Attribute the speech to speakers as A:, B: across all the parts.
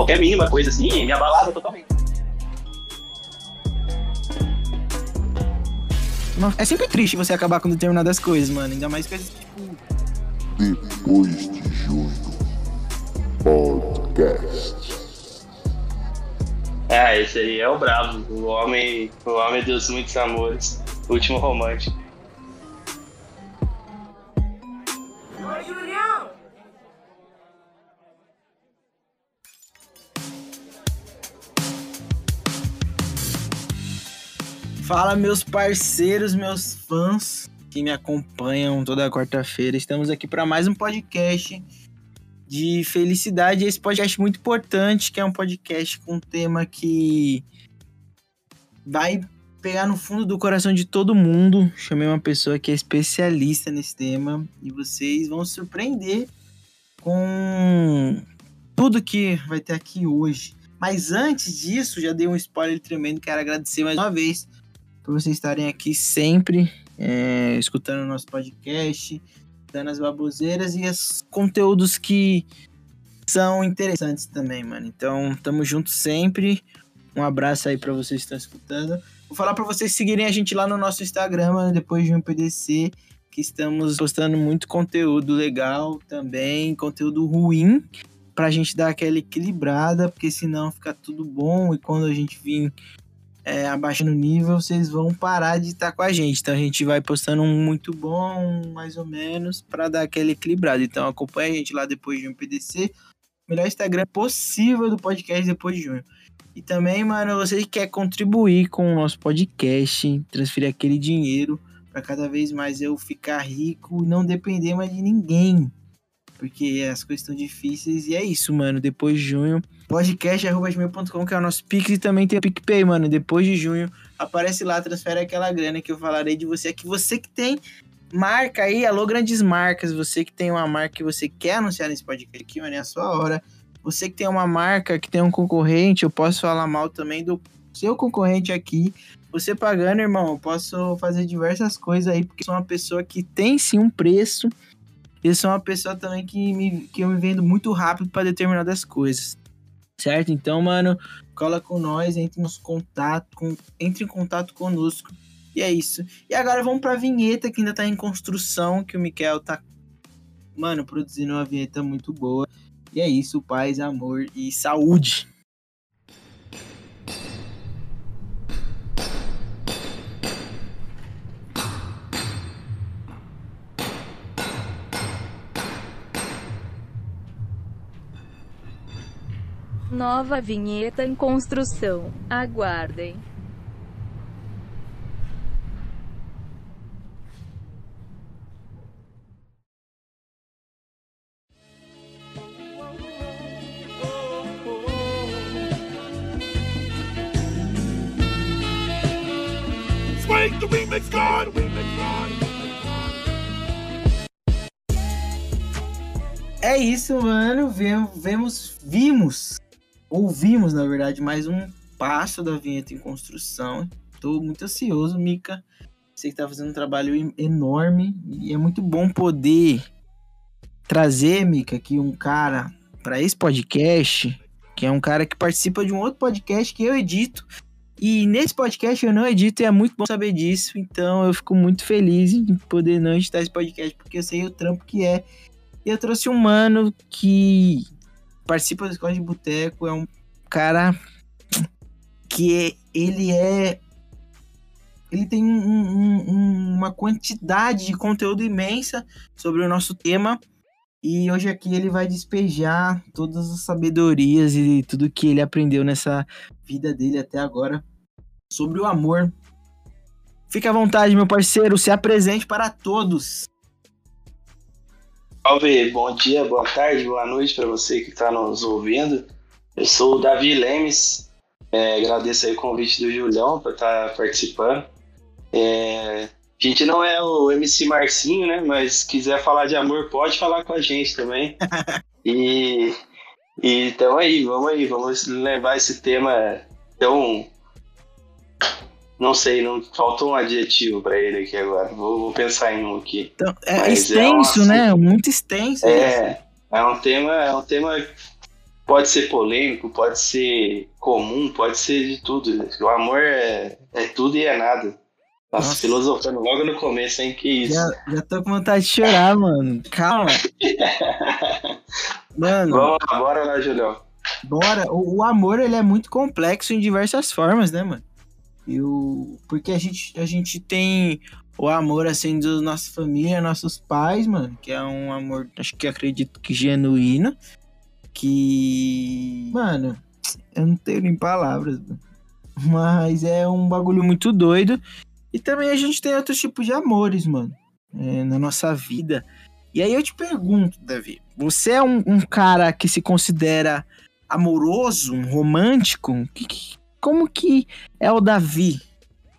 A: qualquer mínima coisa assim me abalava totalmente.
B: É sempre triste você acabar com determinadas coisas, mano. Ainda mais coisas tipo.
C: Depois de junho. Podcast.
A: Ah, esse aí é o bravo. O homem, o homem dos muitos amores. O último romântico.
B: Fala, meus parceiros, meus fãs que me acompanham toda quarta-feira. Estamos aqui para mais um podcast de felicidade. Esse podcast muito importante, que é um podcast com um tema que vai pegar no fundo do coração de todo mundo. Chamei uma pessoa que é especialista nesse tema e vocês vão se surpreender com tudo que vai ter aqui hoje. Mas antes disso, já dei um spoiler tremendo. Quero agradecer mais uma vez por vocês estarem aqui sempre é, escutando o nosso podcast, dando as baboseiras e os conteúdos que são interessantes também, mano. Então, tamo junto sempre. Um abraço aí para vocês que estão escutando. Vou falar para vocês seguirem a gente lá no nosso Instagram, mano, depois de um PDC, que estamos postando muito conteúdo legal também, conteúdo ruim, pra gente dar aquela equilibrada, porque senão fica tudo bom e quando a gente vir é, abaixando o nível, vocês vão parar de estar com a gente. Então a gente vai postando um muito bom, mais ou menos, para dar aquele equilibrado. Então acompanha a gente lá depois de um PDC. Melhor Instagram possível do podcast depois de junho. E também, mano, você que quer contribuir com o nosso podcast, transferir aquele dinheiro para cada vez mais eu ficar rico e não depender mais de ninguém. Porque as coisas estão difíceis e é isso, mano. Depois de junho, podcast.gmail.com, que é o nosso Pix, e também tem o PicPay, mano. Depois de junho, aparece lá, transfere aquela grana que eu falarei de você. É que você que tem marca aí, alô, grandes marcas. Você que tem uma marca que você quer anunciar nesse podcast aqui, mano, é a sua hora. Você que tem uma marca, que tem um concorrente, eu posso falar mal também do seu concorrente aqui. Você pagando, irmão, eu posso fazer diversas coisas aí, porque sou uma pessoa que tem sim um preço. Eu sou uma pessoa também que, me, que eu me vendo muito rápido para determinadas coisas. Certo? Então, mano, cola com nós, entre, nos contato, com, entre em contato conosco. E é isso. E agora vamos pra vinheta que ainda tá em construção, que o Miquel tá, mano, produzindo uma vinheta muito boa. E é isso, paz, amor e saúde.
D: Nova vinheta em construção. Aguardem.
C: Swing the remix god!
B: É isso, mano. Vemos, vemos, vimos, ouvimos, na verdade, mais um passo da vinheta em construção. Tô muito ansioso, Mika. Você que tá fazendo um trabalho enorme e é muito bom poder trazer, Mika, aqui um cara para esse podcast, que é um cara que participa de um outro podcast que eu edito. E nesse podcast eu não edito e é muito bom saber disso. Então eu fico muito feliz em poder não editar esse podcast, porque eu sei o trampo que é. E eu trouxe um mano que participa da escola de boteco, é um cara que é, ele é. Ele tem um- um- uma quantidade de conteúdo imensa sobre o nosso tema. E hoje aqui ele vai despejar todas as sabedorias e tudo que ele aprendeu nessa vida dele até agora sobre o amor. Fique à vontade, meu parceiro, se apresente para todos.
A: Salve, bom dia, boa tarde, boa noite para você que está nos ouvindo. Eu sou o Davi Lemes, é, agradeço aí o convite do Julião para estar participando. É, a gente não é o MC Marcinho, né? Mas se quiser falar de amor, pode falar com a gente também. e, e então aí, vamos aí, vamos levar esse tema tão. Não sei, não faltou um adjetivo para ele aqui agora. Vou, vou pensar em um aqui.
B: Então, é
A: Mas é
B: extenso,
A: um
B: né? Muito extenso.
A: É, é um tema, é um tema pode ser polêmico, pode ser comum, pode ser de tudo. O amor é, é tudo e é nada. Nossa,
B: Nossa.
A: filosofando logo no começo, hein? Que isso.
B: Já, já tô com vontade de chorar, mano. Calma. Mano,
A: Vamos lá, bora lá, Julião.
B: bora. O, o amor, ele é muito complexo em diversas formas, né, mano? E o... Porque a gente, a gente tem o amor, assim, da nossa família, nossos pais, mano. Que é um amor, acho que acredito que genuíno. Que... Mano, eu não tenho nem palavras. Mas é um bagulho muito doido. E também a gente tem outros tipos de amores, mano. é, na nossa vida. E aí eu te pergunto, Davi, você é um, um cara que se considera amoroso, um romântico? Que- que- como que é o Davi?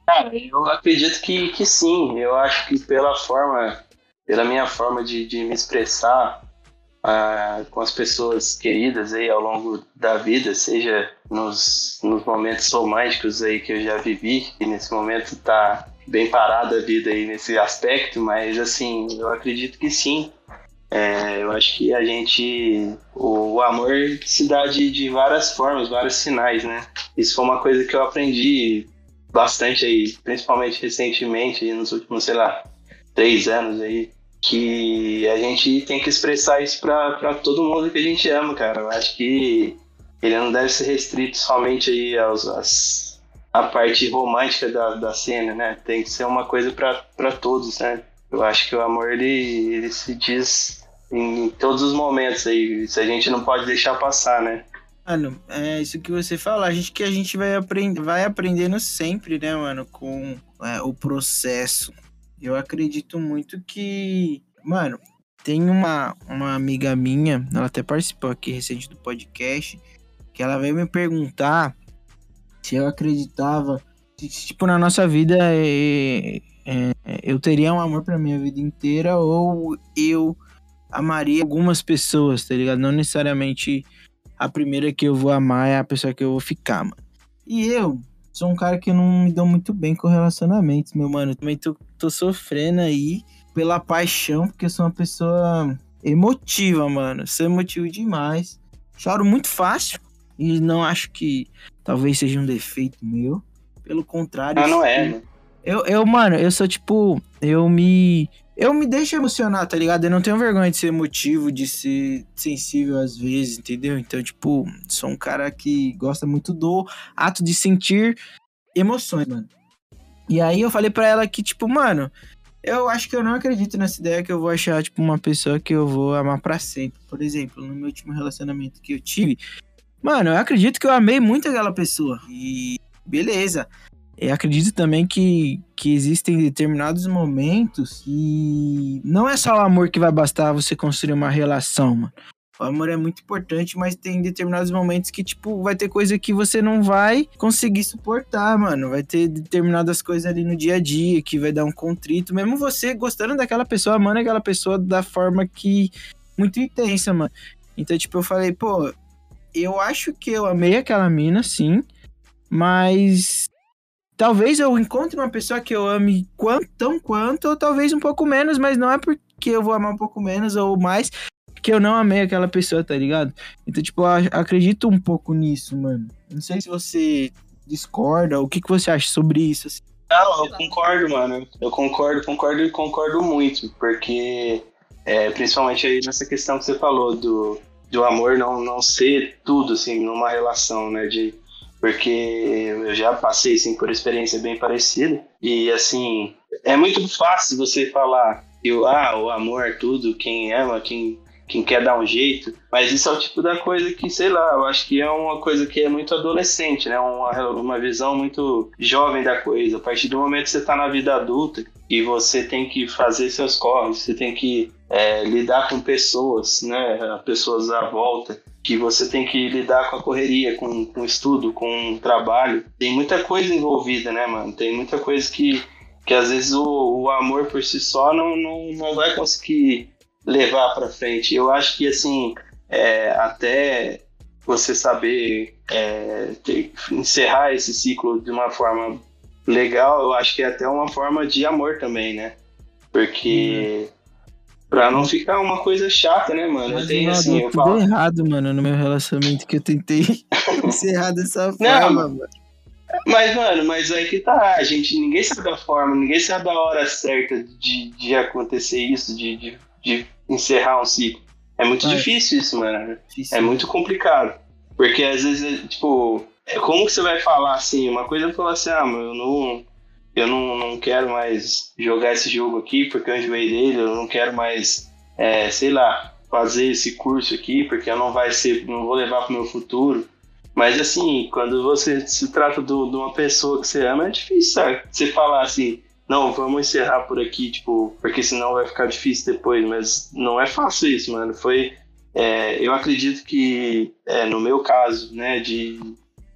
A: Cara, eu acredito que, que sim. Eu acho que pela forma, pela minha forma de, de me expressar ah, com as pessoas queridas aí ao longo da vida, seja nos, nos momentos românticos aí que eu já vivi, e nesse momento tá bem parada a vida aí nesse aspecto, mas assim, eu acredito que sim. É, eu acho que a gente. O, o amor se dá de, de várias formas, vários sinais, né? Isso foi uma coisa que eu aprendi bastante aí, principalmente recentemente, aí nos últimos, sei lá, três anos aí, que a gente tem que expressar isso pra, pra todo mundo que a gente ama, cara. Eu acho que ele não deve ser restrito somente aí aos, às, à parte romântica da, da cena, né? Tem que ser uma coisa pra todos, né? Eu acho que o amor, ele, ele se diz em todos os momentos aí, isso a gente não pode deixar passar, né?
B: Mano, é isso que você falou. A gente que a gente vai, aprend vai aprendendo sempre, né, mano, com é, o processo. Eu acredito muito que. Mano, tem uma, uma amiga minha, ela até participou aqui recente do podcast, que ela veio me perguntar se eu acreditava. se, tipo, na nossa vida é, é, eu teria um amor pra minha vida inteira ou eu amaria algumas pessoas, tá ligado? Não necessariamente a primeira que eu vou amar é a pessoa que eu vou ficar, mano. E eu sou um cara que não me dou muito bem com relacionamentos, meu mano. Também tô, tô sofrendo aí pela paixão, porque eu sou uma pessoa emotiva, mano. Sou emotivo demais. Choro muito fácil e não acho que talvez seja um defeito meu. Pelo contrário,
A: Ah, não é, né?
B: eu, eu, mano, eu sou tipo. Eu me. Eu me deixo emocionar, tá ligado? Eu não tenho vergonha de ser emotivo, de ser sensível às vezes, entendeu? Então, tipo, sou um cara que gosta muito do ato de sentir emoções, mano. E aí eu falei pra ela que, tipo, mano, eu acho que eu não acredito nessa ideia que eu vou achar, tipo, uma pessoa que eu vou amar pra sempre. Por exemplo, no meu último relacionamento que eu tive, mano, eu acredito que eu amei muito aquela pessoa. E beleza. Eu acredito também que, que existem determinados momentos que não é só o amor que vai bastar você construir uma relação, mano. O amor é muito importante, mas tem determinados momentos que, tipo, vai ter coisa que você não vai conseguir suportar, mano. Vai ter determinadas coisas ali no dia a dia que vai dar um contrito. Mesmo você gostando daquela pessoa, amando aquela pessoa da forma que. muito intensa, mano. Então, tipo, eu falei, pô, eu acho que eu amei aquela mina, sim, mas talvez eu encontre uma pessoa que eu ame quanto, tão quanto, ou talvez um pouco menos, mas não é porque eu vou amar um pouco menos ou mais que eu não amei aquela pessoa, tá ligado? Então, tipo, acredito um pouco nisso, mano. Não sei se você discorda, o que, que você acha sobre isso, assim.
A: Não, eu concordo, mano. Eu concordo, concordo e concordo muito, porque é, principalmente aí nessa questão que você falou do, do amor não, não ser tudo, assim, numa relação, né? De, porque eu já passei, assim, por experiência bem parecida. E, assim, é muito fácil você falar que ah, o amor é tudo, quem ama, quem, quem quer dar um jeito. Mas isso é o tipo da coisa que, sei lá, eu acho que é uma coisa que é muito adolescente, né? Uma, uma visão muito jovem da coisa. A partir do momento que você tá na vida adulta e você tem que fazer seus corres, você tem que é, lidar com pessoas, né? Pessoas à volta, que você tem que lidar com a correria, com, com estudo, com trabalho. Tem muita coisa envolvida, né, mano? Tem muita coisa que, que às vezes o, o amor por si só não, não, não vai conseguir levar para frente. Eu acho que assim, é, até você saber é, ter- encerrar esse ciclo de uma forma legal, eu acho que é até uma forma de amor também, né? Porque Pra não ficar uma coisa chata, né, mano?
B: Mas mano,
A: assim, eu
B: tudo
A: falo.
B: errado, mano, no meu relacionamento que eu tentei encerrar dessa forma, mano.
A: Mas, mano, mas aí que tá, a gente, ninguém sabe a forma, ninguém sabe a hora certa de, de acontecer isso, de, de, de encerrar um ciclo. É muito
B: É.
A: difícil isso, mano.
B: Difícil.
A: É muito complicado. Porque às vezes, é, tipo, é como que você vai falar assim? Uma coisa é falar assim, ah, mas eu não. Eu não, não quero mais jogar esse jogo aqui porque eu enjoei dele, eu não quero mais, é, sei lá, fazer esse curso aqui porque eu não vai ser, não vou levar pro meu futuro. Mas assim, quando você se trata do- de uma pessoa que você ama, é difícil, sabe? Você falar assim, não, vamos encerrar por aqui, tipo, porque senão vai ficar difícil depois, mas não é fácil isso, mano. Foi. é, eu acredito que, é, no meu caso, né, de.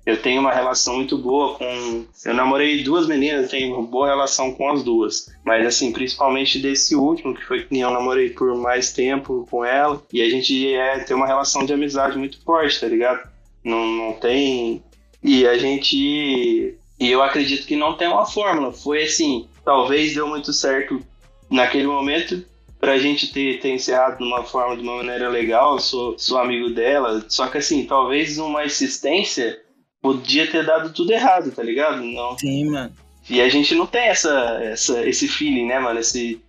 A: Eu tenho uma relação muito boa com. Eu namorei duas meninas, tenho uma boa relação com as duas. Mas, assim, principalmente desse último, que foi que eu namorei por mais tempo com ela. E a gente é, tem uma relação de amizade muito forte, tá ligado? Não, não tem. E a gente. E eu acredito que não tem uma fórmula. Foi assim, talvez deu muito certo naquele momento pra gente ter, ter encerrado de uma forma, de uma maneira legal. Sou, sou amigo dela. Só que assim, talvez uma insistência podia ter dado tudo errado, tá ligado? Não.
B: Sim, mano.
A: E a gente não tem essa, essa, esse feeling, né, mano? Esse,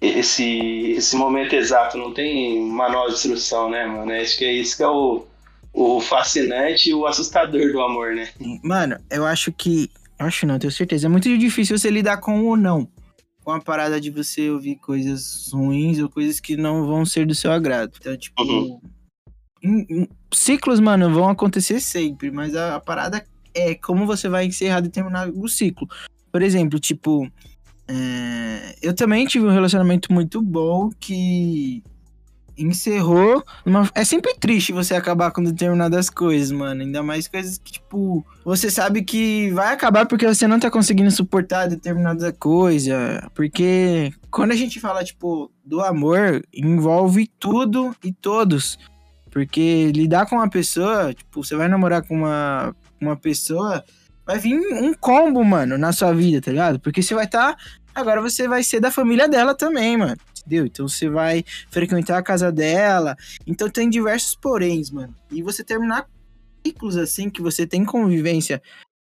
A: esse, esse momento exato, não tem manual de instrução, né, mano? Acho que é isso que é o, o fascinante e o assustador do amor, né?
B: Mano, eu acho que. Acho não, tenho certeza. É muito difícil você lidar com o não. Com a parada de você ouvir coisas ruins ou coisas que não vão ser do seu agrado. Então, tipo.
A: Uhum.
B: Ciclos, mano, vão acontecer sempre, mas a, a parada é como você vai encerrar determinado ciclo. Por exemplo, tipo. é, eu também tive um relacionamento muito bom que encerrou. É sempre triste você acabar com determinadas coisas, mano. Ainda mais coisas que, tipo, você sabe que vai acabar porque você não tá conseguindo suportar determinada coisa. Porque quando a gente fala, tipo, do amor, envolve tudo e todos. Porque lidar com uma pessoa, tipo, você vai namorar com uma, uma pessoa, vai vir um combo, mano, na sua vida, tá ligado? Porque você vai estar. agora você vai ser da família dela também, mano. Entendeu? Então você vai frequentar a casa dela. Então tem diversos poréns, mano. E você terminar ciclos assim, que você tem convivência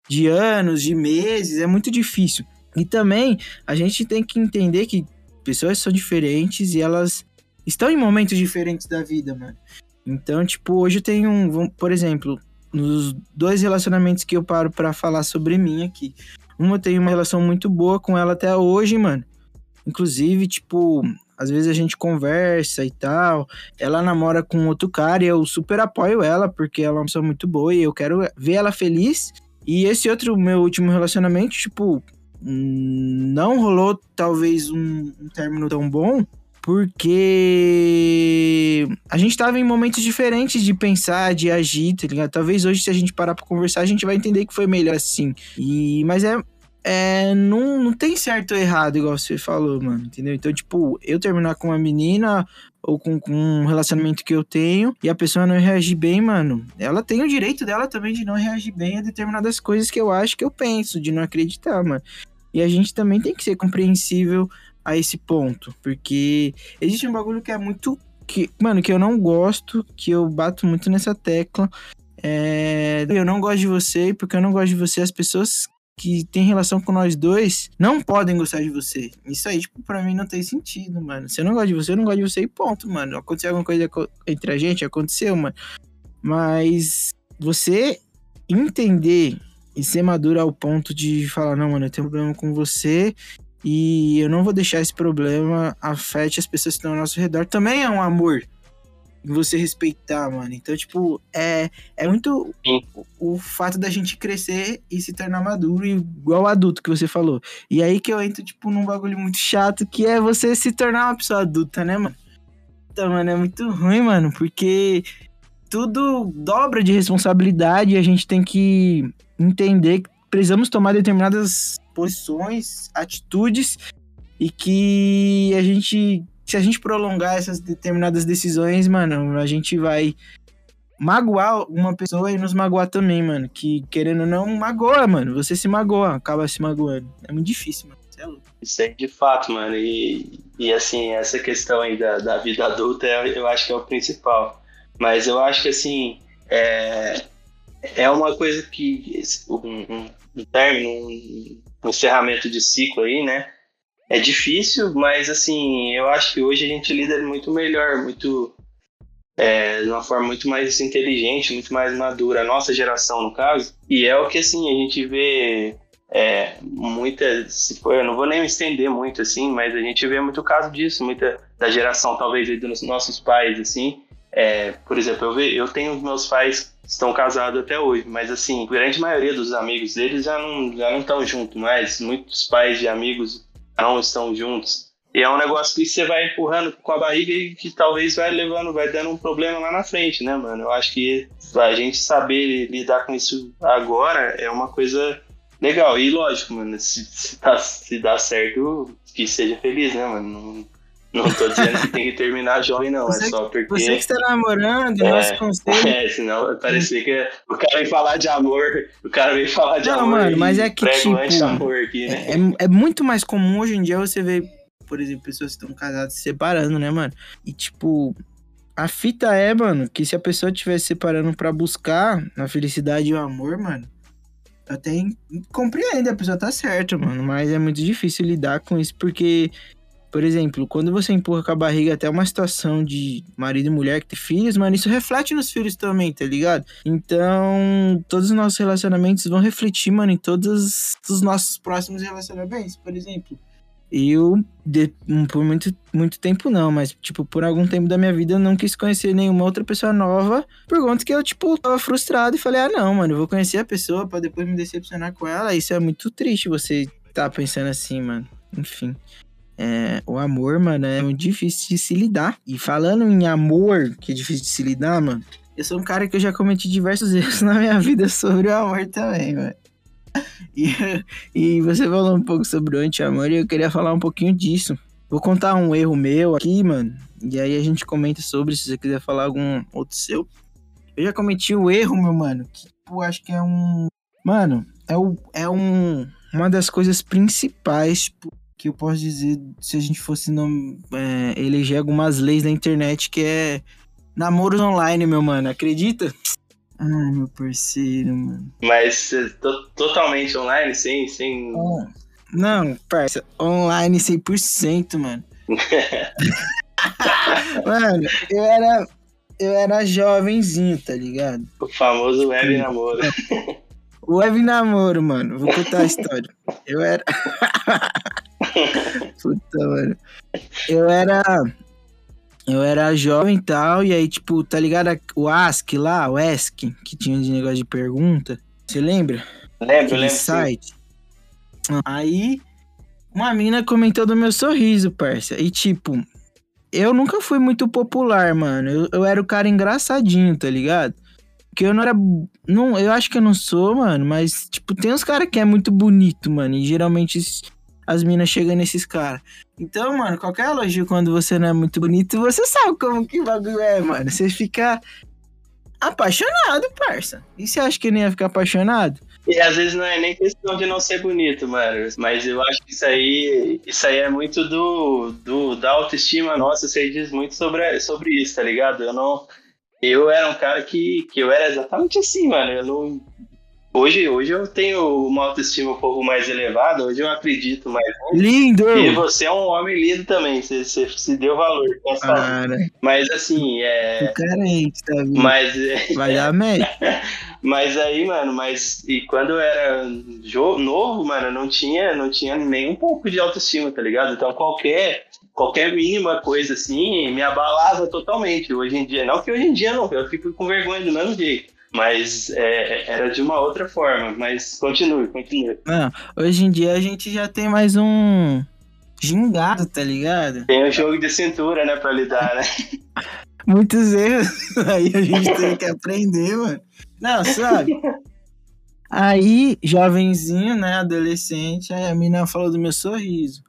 B: de anos, de meses, é muito difícil. E também a gente tem que entender que pessoas são diferentes e elas estão em momentos diferentes da vida, mano. Então, tipo, hoje eu tenho um, por exemplo, nos dois relacionamentos que eu paro pra falar sobre mim aqui. Uma eu tenho uma relação muito boa com ela até hoje, mano. Inclusive, tipo, às vezes a gente conversa e tal. Ela namora com outro cara e eu super apoio ela, porque ela é uma pessoa muito boa e eu quero ver ela feliz. E esse outro, meu último relacionamento, tipo, hum, não rolou talvez um, um término tão bom, porque a gente tava em momentos diferentes de pensar, de agir, tá ligado? Talvez hoje, se a gente parar pra conversar, a gente vai entender que foi melhor assim. E, mas é. É, não, não tem certo ou errado, igual você falou, mano, entendeu? Então, tipo, eu terminar com uma menina ou com, com um relacionamento que eu tenho e a pessoa não reagir bem, mano, ela tem o direito dela também de não reagir bem a determinadas coisas que eu acho que eu penso, de não acreditar, mano. E a gente também tem que ser compreensível a esse ponto, porque existe um bagulho que é muito que, mano, que eu não gosto, que eu bato muito nessa tecla. É, eu não gosto de você, porque eu não gosto de você, as pessoas que têm relação com nós dois não podem gostar de você. Isso aí, tipo, pra mim não tem sentido, mano. Se eu não gosto de você, eu não gosto de você e ponto, mano. Aconteceu alguma coisa co- entre a gente, aconteceu, mano. Mas você entender e ser maduro ao ponto de falar, não, mano, eu tenho um problema com você e eu não vou deixar esse problema afete as pessoas que estão ao nosso redor. Também é um amor você respeitar, mano. Então, tipo, é, é muito o, o fato da gente crescer e se tornar maduro, igual adulto que você falou. E aí que eu entro, tipo, num bagulho muito chato, que é você se tornar uma pessoa adulta, né, mano? Então, mano, é muito ruim, mano, porque tudo dobra de responsabilidade e a gente tem que entender que precisamos tomar determinadas posições, atitudes e que a gente, se a gente prolongar essas determinadas decisões, mano, a gente vai magoar uma pessoa e nos magoar também, mano. Que querendo ou não, magoa, mano. Você se magoa, acaba se magoando. É muito difícil, mano. É louco.
A: Isso aí de fato, mano. E, e assim, essa questão aí da, da vida adulta é- eu acho que é o principal. Mas eu acho que assim, é, é uma coisa que um, um, um término, um encerramento de ciclo aí, né? É difícil, mas assim, eu acho que hoje a gente lida muito melhor, muito é, de uma forma muito mais inteligente, muito mais madura, a nossa geração, no caso. E é o que assim, a gente vê é, muita, eu não vou nem me estender muito assim, mas a gente vê muito caso disso, muita da geração talvez dos nossos pais assim. É, por exemplo, eu, ve, eu tenho meus pais estão casados até hoje, mas assim, a grande maioria dos amigos deles já não já não estão juntos mais. Muitos pais de amigos não estão juntos. E é um negócio que você vai empurrando com a barriga e que talvez vai levando, vai dando um problema lá na frente, né, mano? Eu acho que a gente saber lidar com isso agora é uma coisa legal. E lógico, mano, se, se, tá- se dá certo, que seja feliz, né, mano? Não, não tô dizendo que tem que terminar jovem, não.
B: Você-
A: é só porque.
B: Você que está namorando,
A: É.
B: nosso conselho.
A: É, senão vai parecer que o cara vem falar de amor, o cara vem falar de
B: Não,
A: amor.
B: mano,
A: e
B: mas é que, tipo,
A: aqui, né?
B: É, é muito mais comum hoje em dia você ver, por exemplo, pessoas que estão casadas se separando, né, mano? E tipo, a fita é, mano, que se a pessoa estiver se separando pra buscar a felicidade e o amor, mano, até en- compreende, a pessoa tá certa, mano, mas é muito difícil lidar com isso porque, por exemplo, quando você empurra com a barriga até uma situação de marido e mulher que tem filhos, mano, isso reflete nos filhos também, tá ligado? Então, todos os nossos relacionamentos vão refletir, mano, em todos os nossos próximos relacionamentos. Por exemplo, eu, de- hum, por muito, muito tempo não, mas, tipo, por algum tempo da minha vida eu não quis conhecer nenhuma outra pessoa nova, por conta que eu, tipo, tava frustrado e falei, ah, não, mano, eu vou conhecer a pessoa pra depois me decepcionar com ela. Isso é muito triste você tá pensando assim, mano. Enfim. É, o amor, mano, é muito difícil de se lidar. E falando em amor, que é difícil de se lidar, mano, eu sou um cara que eu já cometi diversos erros na minha vida sobre o amor também, mano. E, e você falou um pouco sobre o anti-amor e eu queria falar um pouquinho disso. Vou contar um erro meu aqui, mano. E aí a gente comenta sobre se você quiser falar algum outro seu. Eu já cometi o erro, meu mano, que tipo, acho que é um. Mano, é, o, é um, uma das coisas principais tipo, que eu posso dizer se a gente fosse nom- é, eleger algumas leis na internet, que é namoros online, meu mano. Acredita? Ai, meu parceiro, mano.
A: Mas é, to- totalmente online, sem. sem...
B: Não, parça, online 100%, mano. mano, eu era. Eu era jovenzinho, tá ligado?
A: O famoso web namoro.
B: Web namoro, mano. Vou contar a história. Eu era. Puta, mano. Eu era. Eu era jovem e tal, e aí, tipo, tá ligado? O Ask lá, o Ask, que tinha de negócio de pergunta. Você lembra?
A: Lembro, lembro. sim.
B: site. Aí, uma mina comentou do meu sorriso, parça. E, tipo, eu nunca fui muito popular, mano. Eu, eu era o cara engraçadinho, tá ligado? Porque eu não era. Não, eu acho que eu não sou, mano, mas, tipo, tem uns caras que é muito bonito, mano. E geralmente as minas chegam nesses caras. Então, mano, qualquer elogio quando você não é muito bonito, você sabe como que bagulho é, mano. Você fica apaixonado, parça. E você acha que nem ia ficar apaixonado?
A: E às vezes não é nem questão de não ser bonito, mano. Mas eu acho que isso aí, isso aí é muito do, do da autoestima nossa. Você diz muito sobre, sobre isso, tá ligado? Eu não. Eu era um cara que, que eu era exatamente assim, mano. Eu não. Hoje, hoje eu tenho uma autoestima um pouco mais elevada, hoje eu acredito mais.
B: Lindo!
A: E você é um homem lindo também, você, você se deu valor. tá?
B: Cara,
A: Mas assim, é.
B: o carente, tá vendo?
A: Mas,
B: Vai dar merda.
A: mas aí, mano, mas e quando eu era jo- novo, mano, não tinha, não tinha nem um pouco de autoestima, tá ligado? Então qualquer qualquer mínima coisa assim me abalava totalmente. Hoje em dia, não que hoje em dia não, eu fico com vergonha do mesmo jeito. Mas é, era de uma outra forma. Mas continue, continue.
B: Não, hoje em dia a gente já tem mais um gingado, tá ligado?
A: Tem o jogo de cintura, né, pra lidar, né?
B: Muitos erros aí a gente tem que aprender, mano. Não, sabe? Aí, jovenzinho, né, adolescente, aí a mina falou do meu sorriso.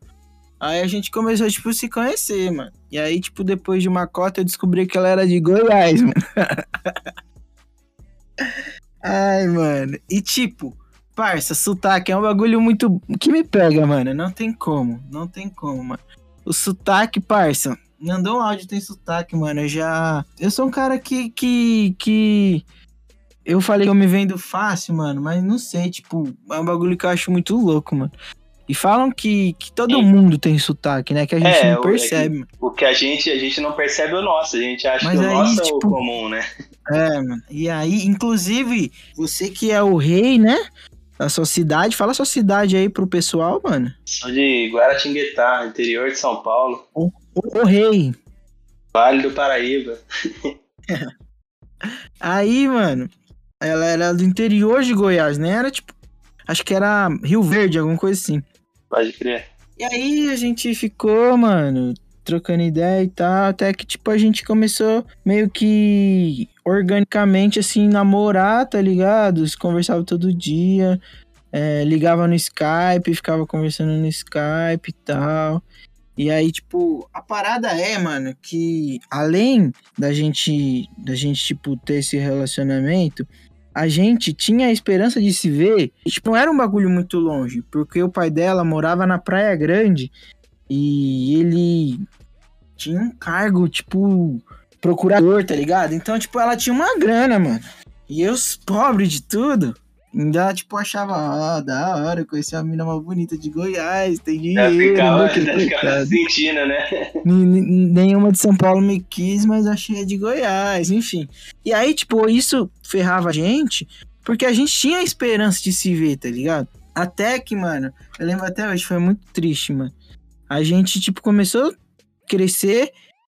B: Aí a gente começou, tipo, se conhecer, mano. E aí, tipo, depois de uma cota, eu descobri que ela era de Goiás, mano. Ai, mano. E, tipo, Parça, sotaque é um bagulho muito. que me pega, mano. Não tem como. Não tem como, mano. O sotaque, parça. Um áudio tem sotaque, mano. Eu já. Eu sou um cara que. que. que... Eu falei que eu me vendo fácil, mano, mas não sei, tipo, é um bagulho que eu acho muito louco, mano. E falam que, que todo
A: Sim.
B: mundo tem sotaque, né? Que a gente
A: É,
B: não
A: o- é
B: percebe.
A: O que a gente, a gente não percebe é o nosso, a gente acha
B: Mas
A: que o
B: aí,
A: nosso é o
B: tipo,
A: comum, né?
B: É, mano. E aí, inclusive, você que é o rei, né? Da sua cidade, fala a sua cidade aí pro pessoal, mano.
A: Sou de Guaratinguetá, interior de São Paulo,
B: O, o rei.
A: Vale do Paraíba.
B: Aí, mano, ela era do interior de Goiás, né? Era tipo. Acho que era Rio Verde, alguma coisa assim.
A: Pode crer.
B: E aí a gente ficou, mano, trocando ideia e tal, até que, tipo, a gente começou meio que organicamente, assim, namorar, tá ligado? Se conversava todo dia, é, ligava no Skype, ficava conversando no Skype e tal. E aí, tipo, a parada é, mano, que além da gente, da gente, tipo, ter esse relacionamento, a gente tinha a esperança de se ver. E, tipo, não era um bagulho muito longe, porque o pai dela morava na Praia Grande e ele tinha um cargo, tipo, procurador, tá ligado? Então, tipo, ela tinha uma grana, mano. E eu, pobre de tudo, ainda, tipo, achava, ah, da hora, conheci uma mina mais bonita de Goiás, tem dinheiro,
A: ficava,
B: né,
A: ficava sentindo, né?
B: Nenhuma de São Paulo me quis, mas achei a de Goiás, enfim. E aí, tipo, isso ferrava a gente, porque a gente tinha a esperança de se ver, tá ligado? Até que, mano, eu lembro até hoje, foi muito triste, mano. A gente, tipo, começou a crescer,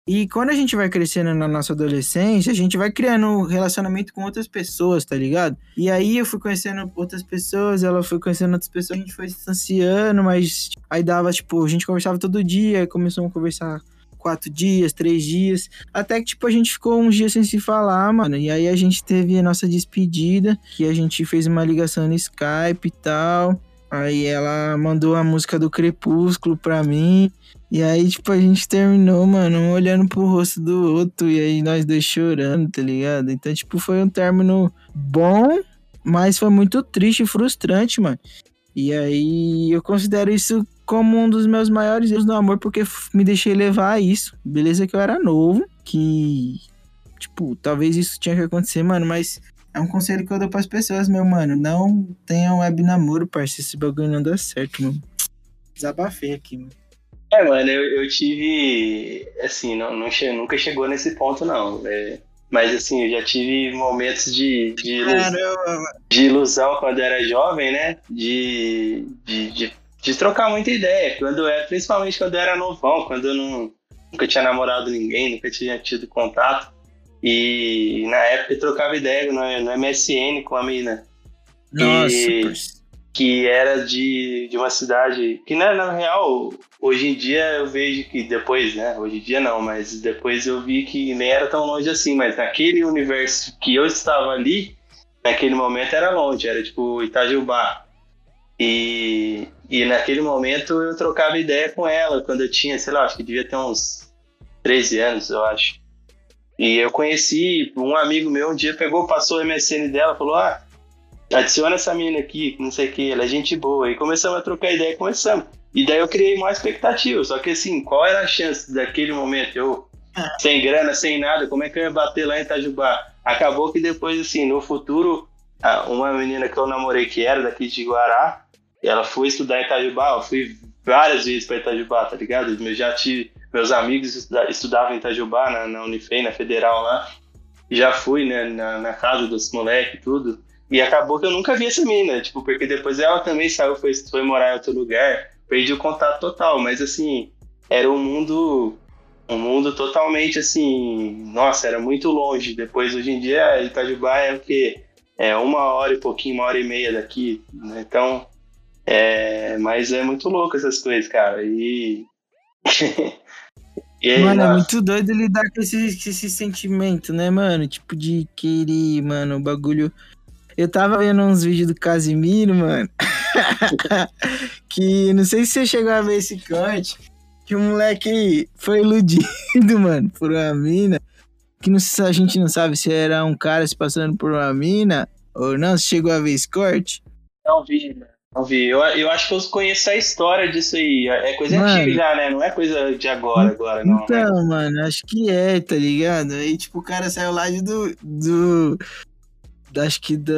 B: e quando a gente vai crescendo na nossa adolescência, a gente vai criando um relacionamento com outras pessoas, tá ligado? E aí eu fui conhecendo outras pessoas, ela foi conhecendo outras pessoas, a gente foi se distanciando, mas aí dava, tipo, a gente conversava todo dia, começamos a conversar quatro dias, três dias, até que, tipo, a gente ficou uns dias sem se falar, mano, e aí a gente teve a nossa despedida, que a gente fez uma ligação no Skype e tal, aí ela mandou a música do Crepúsculo pra mim, e aí, tipo, a gente terminou, mano, um olhando pro rosto do outro, e aí nós dois chorando, tá ligado? Então, tipo, foi um término bom, mas foi muito triste e frustrante, mano. E aí eu considero isso como um dos meus maiores erros no amor, porque me deixei levar a isso. Beleza que eu era novo, que, tipo, talvez isso tinha que acontecer, mano, mas é um conselho que eu dou pras pessoas, meu mano. Não tenham web namoro, parceiro, esse bagulho não dá certo, mano. Desabafei aqui, mano.
A: É, mano, eu, eu tive. Assim, não, não che- nunca chegou nesse ponto, não. É, mas, assim, eu já tive momentos de, de, ilus-
B: Caramba,
A: de ilusão quando eu era jovem, né? De, de, de, de trocar muita ideia. Quando é, principalmente quando eu era novão, quando eu não, nunca tinha namorado ninguém, nunca tinha tido contato. E na época eu trocava ideia no, no MSN com a mina.
B: Nossa,
A: E-. que era de, de uma cidade que na, na real hoje em dia eu vejo que depois né hoje em dia não mas depois eu vi que nem era tão longe assim mas naquele universo que eu estava ali naquele momento era longe era tipo Itajubá. E e naquele momento eu trocava ideia com ela quando eu tinha sei lá acho que devia ter uns 13 anos eu acho. E eu conheci um amigo meu um dia pegou passou o MSN dela falou ah adiciona essa menina aqui, não sei o que, ela é gente boa. E começamos a trocar ideia, começamos. E daí eu criei mais expectativa. Só que assim, qual era a chance daquele momento? Eu, sem grana, sem nada, como é que eu ia bater lá em Itajubá? Acabou que depois, assim, no futuro, ah, uma menina que eu namorei que era daqui de Guará, ela foi estudar em Itajubá, eu fui várias vezes para Itajubá, tá ligado? Eu já tive, meus amigos estuda- estudavam em Itajubá, na, na Unifei, na Federal lá. Já fui, né, na, na casa dos moleques e tudo. E acabou que eu nunca vi essa mina, tipo, porque depois ela também saiu, foi, foi morar em outro lugar, perdi o contato total, mas assim, era um mundo, um mundo totalmente assim, nossa, era muito longe. Depois, hoje em dia, Itajubá é o quê? É uma hora e pouquinho, uma hora e meia daqui, né? Então, é, mas é muito louco essas coisas, cara, e... e aí,
B: Mano, é
A: nossa,
B: muito doido lidar com esse, esse sentimento, né, mano? Tipo, de querer, mano, o bagulho. Eu tava vendo uns vídeos do Casimiro, mano. que não sei se você chegou a ver esse corte. Que o moleque foi iludido, mano, por uma mina. Que não, a gente não sabe se era um cara se passando por uma mina ou não. Você chegou a ver esse corte?
A: Não vi, mano. Não vi. Eu, eu acho que eu conheço a história disso aí. É coisa
B: Mano.
A: antiga já, né? Não é coisa de agora, agora, não. né?
B: Então, mano, acho que é, tá ligado? Aí, tipo, o cara saiu lá de do. do acho que do,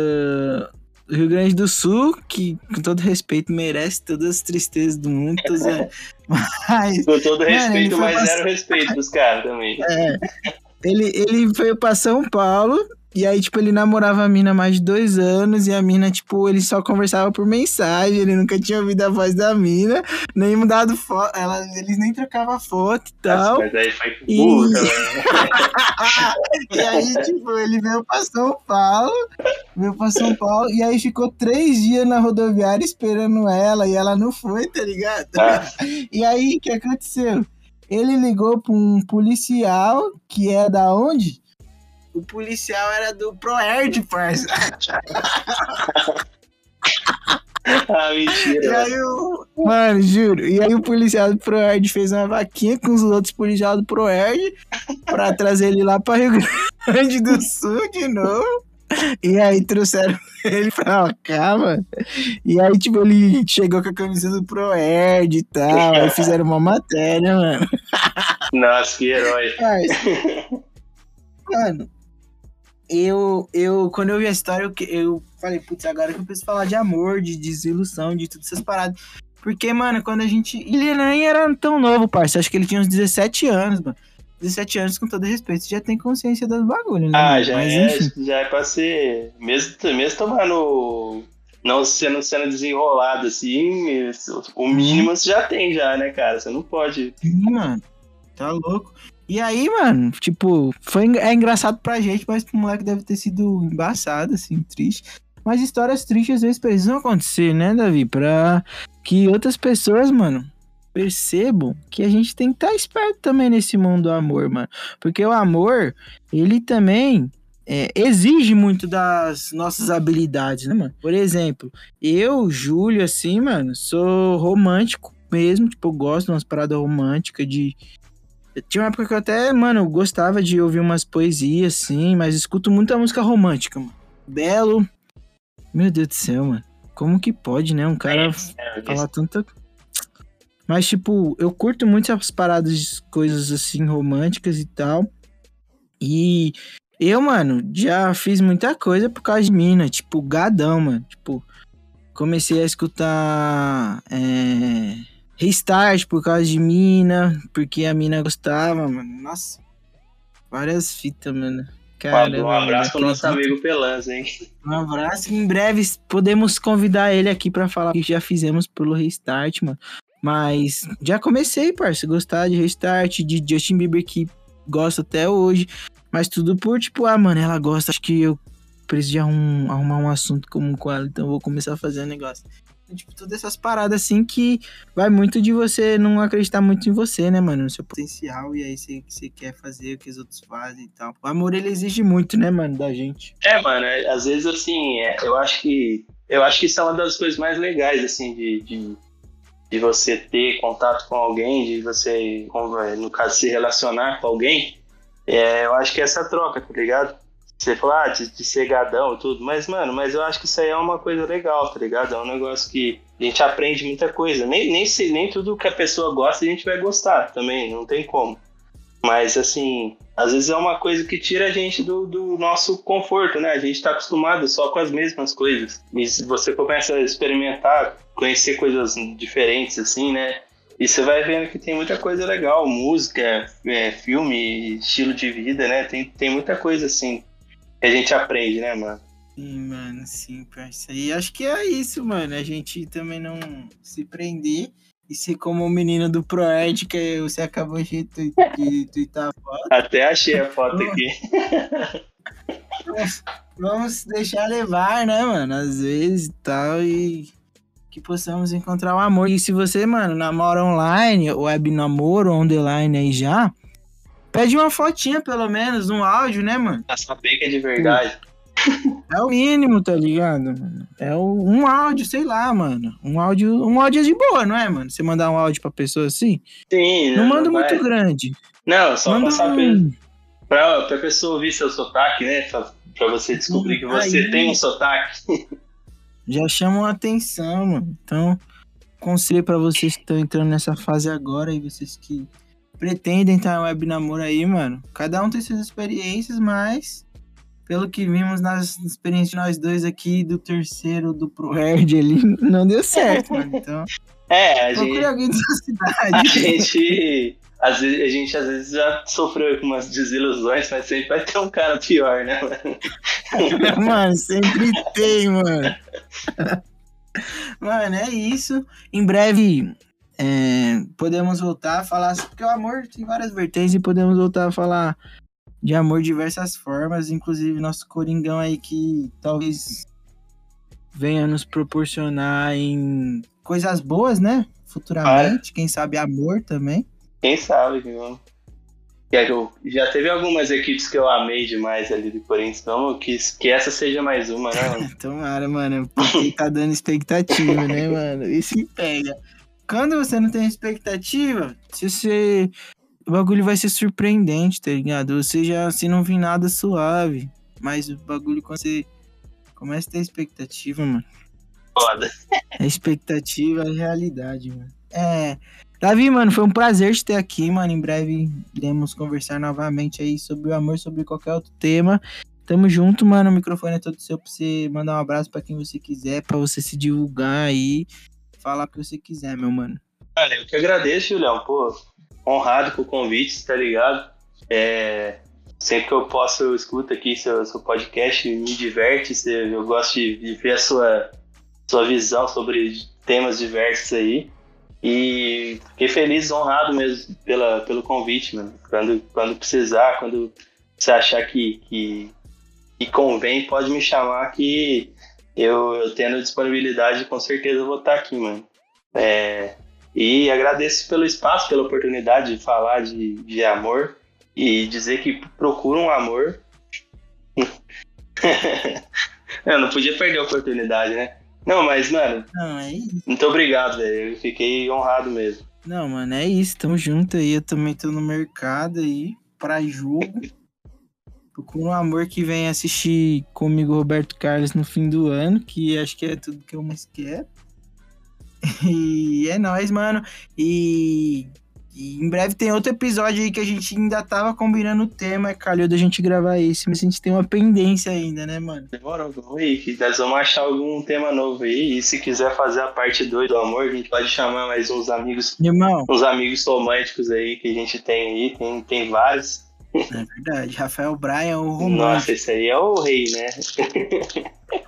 B: do Rio Grande do Sul, que, com todo respeito, merece todas as tristezas do mundo. Zoando. Mas
A: Com todo respeito, mas
B: pass-
A: zero respeito dos caras também.
B: ele, ele foi pra São Paulo. E aí, tipo, ele namorava a mina há mais de dois anos. E a mina, tipo, ele só conversava por mensagem. Ele nunca tinha ouvido a voz da mina. Nem mudado foto. Ela, eles nem trocavam foto e tal.
A: Mas aí foi
B: E-
A: burro.
B: E aí, tipo, ele veio pra São Paulo, veio pra São Paulo, e aí ficou três dias na rodoviária esperando ela, e ela não foi, tá ligado?
A: Ah.
B: E aí, o que aconteceu? Ele ligou pra um policial, que é da onde? O policial era do Proerd, parça.
A: Ah, mentira.
B: E aí o. Mano, juro. E aí o policial do Proerd fez uma vaquinha com os outros policiais do Proerd pra trazer ele lá pra Rio Grande do Sul de novo. E aí trouxeram ele pra cá, mano. E aí, tipo, ele chegou com a camisa do Proerd e tal. Aí fizeram uma matéria, mano.
A: Nossa, que herói.
B: Mas, mano, eu, eu, quando eu vi a história, eu, eu falei, putz, agora que eu preciso falar de amor, de desilusão, de todas essas paradas. Porque, mano, quando a gente. Ele nem era tão novo, parça. Acho que ele tinha uns 17 anos, mano. 17 anos, com todo respeito, você já tem consciência dos bagulhos, né?
A: Ah, já
B: Mas,
A: é, já é pra ser. Mesmo, mesmo tomando. Não sendo, sendo desenrolado assim, o mínimo você já tem, já, né, cara? Você não pode.
B: Sim, mano. Tá louco. E aí, mano, tipo, foi, é engraçado pra gente, mas pro moleque deve ter sido embaçado, assim, triste. Mas histórias tristes às vezes precisam acontecer, né, Davi? Pra que outras pessoas, mano, percebam que a gente tem que estar esperto também nesse mundo do amor, mano. Porque o amor, ele também é, exige muito das nossas habilidades, né, mano? Por exemplo, eu, Júlio, assim, mano, sou romântico mesmo, tipo, eu gosto de umas paradas românticas, de... Tinha uma época que eu até, mano, gostava de ouvir umas poesias, assim, mas escuto muita música romântica, mano. Belo. Meu Deus do céu, mano. Como que pode, né? Um cara
A: É,
B: falar tanta. Mas, tipo, eu curto muito essas paradas de coisas assim, românticas e tal. E eu, mano, já fiz muita coisa por causa de mina, tipo, gadão, mano. Tipo, comecei a escutar é, Restart por causa de mina, porque a mina gostava, mano. Nossa, várias fitas, mano. Caramba,
A: um abraço pro nosso amigo Pelanza, hein?
B: Um abraço. Em breve podemos convidar ele aqui pra falar o que já fizemos pelo Restart, mano. Mas já comecei, parça, gostar de Restart, de Justin Bieber, que gosto até hoje. Mas tudo por, tipo, ah, mano, ela gosta, acho que eu preciso de arrum- arrumar um assunto comum com ela, então vou começar a fazer um negócio. Tipo, todas essas paradas assim que vai muito de você não acreditar muito em você, né, mano? No seu potencial, e aí você, quer fazer o que os outros fazem e tal. O amor, ele exige muito, né, mano, da gente.
A: É, mano, é, às vezes assim, é, eu acho que. Eu acho que isso é uma das coisas mais legais, assim, de, de, de você ter contato com alguém, de você, no caso, se relacionar com alguém. É, eu acho que é essa troca, tá ligado? Você fala ah, de, de ser gadão e tudo, mas, mano, mas eu acho que isso aí é uma coisa legal, tá ligado? É um negócio que a gente aprende muita coisa. Nem, nem, se, nem tudo que a pessoa gosta a gente vai gostar também, não tem como. Mas, assim, às vezes é uma coisa que tira a gente do, do nosso conforto, né? A gente tá acostumado só com as mesmas coisas. E se você começa a experimentar, conhecer coisas diferentes, assim, né? E você vai vendo que tem muita coisa legal, música, é, filme, estilo de vida, né? Tem, tem muita coisa, assim, que a gente aprende, né, mano?
B: Sim, mano, sim, parça. E acho que é isso, mano. A gente também não se prender e ser como o menino do Proerd, que você acabou de, tu- de twittar a foto.
A: Até achei a foto aqui.
B: Vamos, deixar levar, né, mano? Às vezes e tal, e que possamos encontrar o amor. E se você, mano, namora online, web namoro, on the line aí já, pede uma fotinha pelo menos, um áudio, né, mano?
A: A saber que é de verdade.
B: É o mínimo, tá ligado, mano? É o, um áudio, sei lá, mano. Um áudio, um áudio é de boa, não é, mano? Você mandar um áudio pra pessoa assim,
A: Sim,
B: não, manda
A: vai-
B: muito grande.
A: Não, só
B: manda
A: pra saber.
B: um...
A: Pra, pra pessoa ouvir seu sotaque, né? Pra, pra você descobrir que você
B: Aí.
A: tem um sotaque.
B: Já chamam a atenção, mano. Então, conselho pra vocês que estão entrando nessa fase agora e vocês que pretendem estar em web namoro aí, mano. Cada um tem suas experiências, mas pelo que vimos nas experiências de nós dois aqui, do terceiro do ProHerd ali, não deu certo, mano. Então,
A: É, a
B: procure
A: gente,
B: alguém da sua
A: a
B: cidade.
A: gente, às vezes, a gente às vezes já sofreu com umas desilusões, mas sempre vai ter um cara pior, né? mano?
B: mano, sempre tem, mano. Mano, é isso. Em breve é, podemos voltar a falar, porque o amor tem várias vertentes e podemos voltar a falar de amor de diversas formas, inclusive nosso Coringão aí que talvez venha nos proporcionar em coisas boas, né? Futuramente, quem sabe amor também.
A: Quem sabe, viu? Já teve algumas equipes que eu amei demais ali do Corinthians, então quis que essa seja mais uma, né? mano?
B: Tomara, mano, porque tá dando expectativa, né, mano? Isso que pega. Quando você não tem expectativa, se você. O bagulho vai ser surpreendente, tá ligado? Você já, se não vir nada suave. Mas o bagulho, quando você começa a ter expectativa, mano.
A: Foda.
B: A expectativa é realidade, mano. É. Davi, mano, foi um prazer te ter aqui, mano. Em breve iremos conversar novamente aí sobre o amor, sobre qualquer outro tema. Tamo junto, mano. O microfone é todo seu pra você mandar um abraço pra quem você quiser, pra você se divulgar aí. Falar o que você quiser, meu mano.
A: Olha, eu que agradeço, Julião. Pô, honrado com o convite, tá ligado? É, sempre que eu posso, eu escuto aqui seu, seu podcast, me diverte. Eu gosto de, de ver a sua, sua visão sobre temas diversos aí. E fiquei feliz, honrado mesmo pela, pelo convite, mano. Quando, quando precisar, quando você achar que, que, que convém, pode me chamar que eu, eu tendo disponibilidade, com certeza eu vou estar aqui, mano. É, e agradeço pelo espaço, pela oportunidade de falar de, de amor e dizer que procura um amor. eu não podia perder a oportunidade, né? Não, mas, mano,
B: Não, é isso.
A: muito obrigado, velho. Eu fiquei honrado mesmo.
B: Não, mano, é isso. Tamo junto aí. Eu também tô no mercado aí, pra jogo. Procura um amor que vem assistir comigo Roberto Carlos no fim do ano, que acho que é tudo que eu mais quero. E é nóis, mano. E, e em breve tem outro episódio aí que a gente ainda tava combinando o tema. Calhou da gente gravar esse, mas a gente tem uma pendência ainda, né, mano?
A: Demorou, vamos aí, que nós vamos achar algum tema novo aí. E se quiser fazer a parte 2 do amor, a gente pode chamar mais uns amigos,
B: Irmão,
A: uns amigos românticos aí que a gente tem aí. Tem, tem vários.
B: É verdade. Rafael Bryan, o romântico.
A: Nossa, esse aí é o rei, né?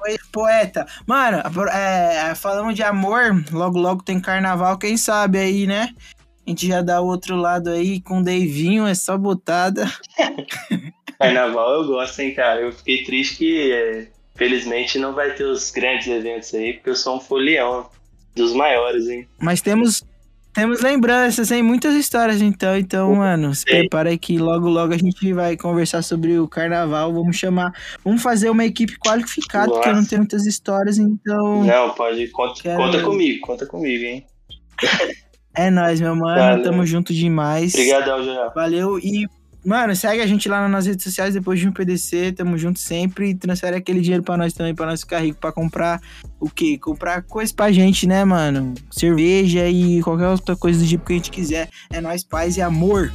B: Oi, poeta. Mano, é, falando de amor, logo logo tem carnaval, quem sabe aí, né? A gente já dá o outro lado aí com o Davinho, é só botada.
A: Carnaval eu gosto, hein, cara. Eu fiquei triste que, é, felizmente, não vai ter os grandes eventos aí, porque eu sou um folião dos maiores, hein?
B: Mas temos temos lembranças, hein? Muitas histórias, então. Então, mano, se prepara aí que logo logo a gente vai conversar sobre o carnaval. Vamos chamar. Vamos fazer uma equipe qualificada, porque eu não
A: Nossa.
B: tenho muitas histórias, então.
A: Não, pode. Conta,
B: Quero-
A: conta comigo, conta comigo, hein?
B: É nóis, meu mano.
A: Valeu.
B: Tamo junto demais.
A: Obrigadão, Joel.
B: Valeu e, mano, segue a gente lá nas redes sociais depois de um PDC, tamo junto sempre e transfere aquele dinheiro pra nós também, pra nós ficar rico, pra comprar o quê? Comprar coisa pra gente, né, mano? Cerveja e qualquer outra coisa do tipo que a gente quiser. É nós, paz e amor.